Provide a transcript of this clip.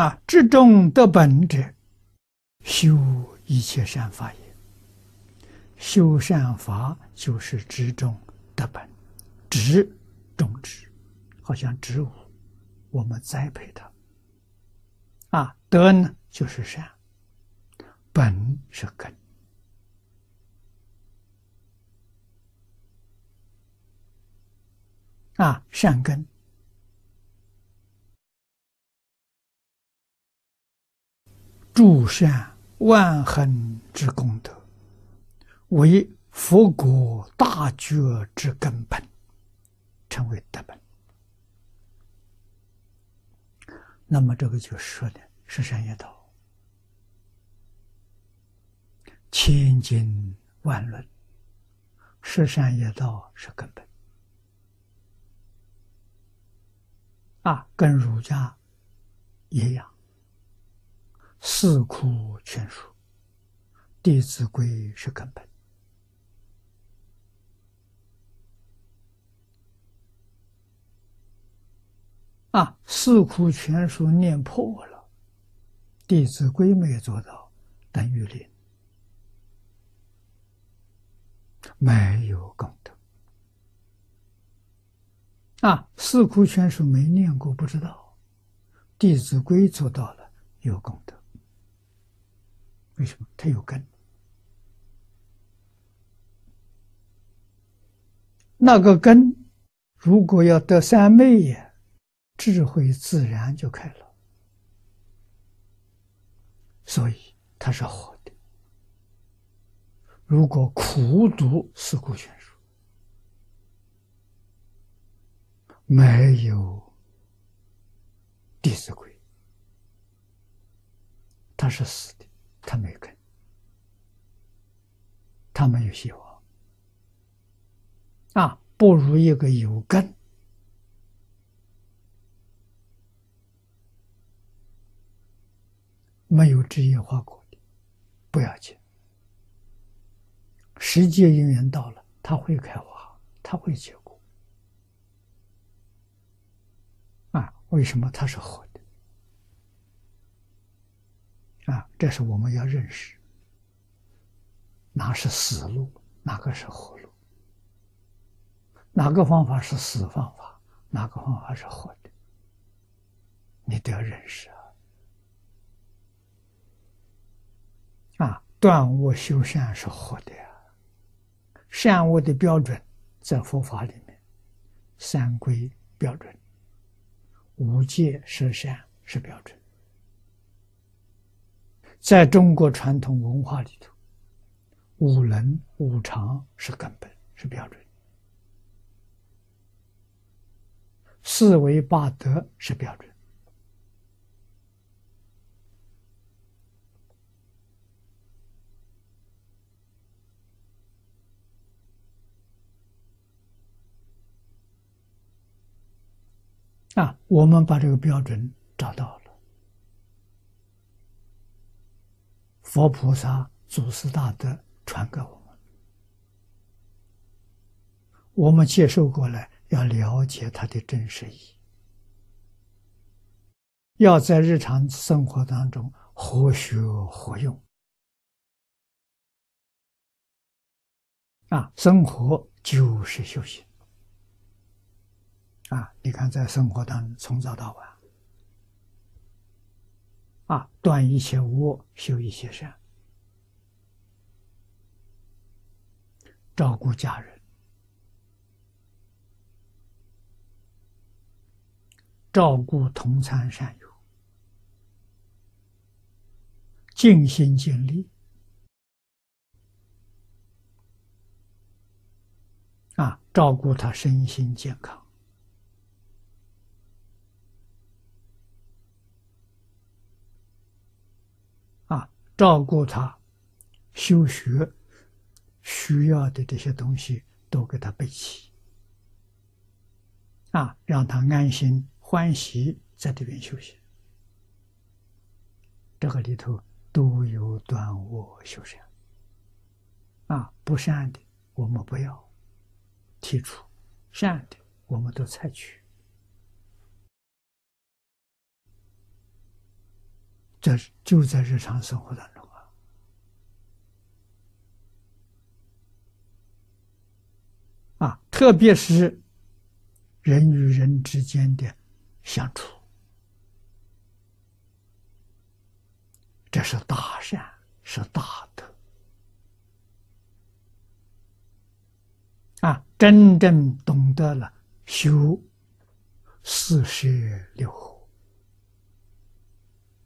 啊，至中得本者，修一切善法也。修善法就是知中得本，知种植，好像植物，我们栽培它。啊，德呢就是善，本是根。啊，善根，诸善万恒之功德，为佛国大觉之根本，成为德本。那么这个就说的是善业道，千经万论，是善业道是根本。啊，跟儒家一样，《四库全书》《弟子规》是根本。啊，《四库全书》念破了，《弟子规》没有做到，等于零，没有功德。啊，《四库全书》没念过，不知道，《弟子规》做到了，有功德。为什么？它有根。那个根，如果要得三昧呀，智慧自然就开了。所以它是活的。如果苦读《四库全书》，没有《弟子规》，它是死的，它没根，它没有希望。啊，不如一个有根、没有枝叶花果的，不要紧。时节因缘到了，它会开花，它会结果。啊为什么它是活的？啊，这是我们要认识，哪是死路，哪个是活路？哪个方法是死方法，哪个方法是活的？你都要认识啊！啊，断恶修善是活的呀，善恶的标准在佛法里面，三规标准。无戒十善是标准，在中国传统文化里头，五伦五常是根本，是标准；四维八德是标准。啊，我们把这个标准找到了。佛菩萨祖师大德传给我们，我们接受过来，要了解它的真实意义，要在日常生活当中活学活用。啊，生活就是修行。啊！你看，在生活当中，从早到晚，啊，断一切恶，修一切善，照顾家人，照顾同参善友，尽心尽力，啊，照顾他身心健康。照顾他修学需要的这些东西，都给他备齐。啊，让他安心欢喜在这边修行。这个里头都有断恶修善。啊，不善的我们不要提出，善的我们都采取。这就在日常生活当中啊，啊，特别是人与人之间的相处，这是大善，是大德啊！真正懂得了修四摄六。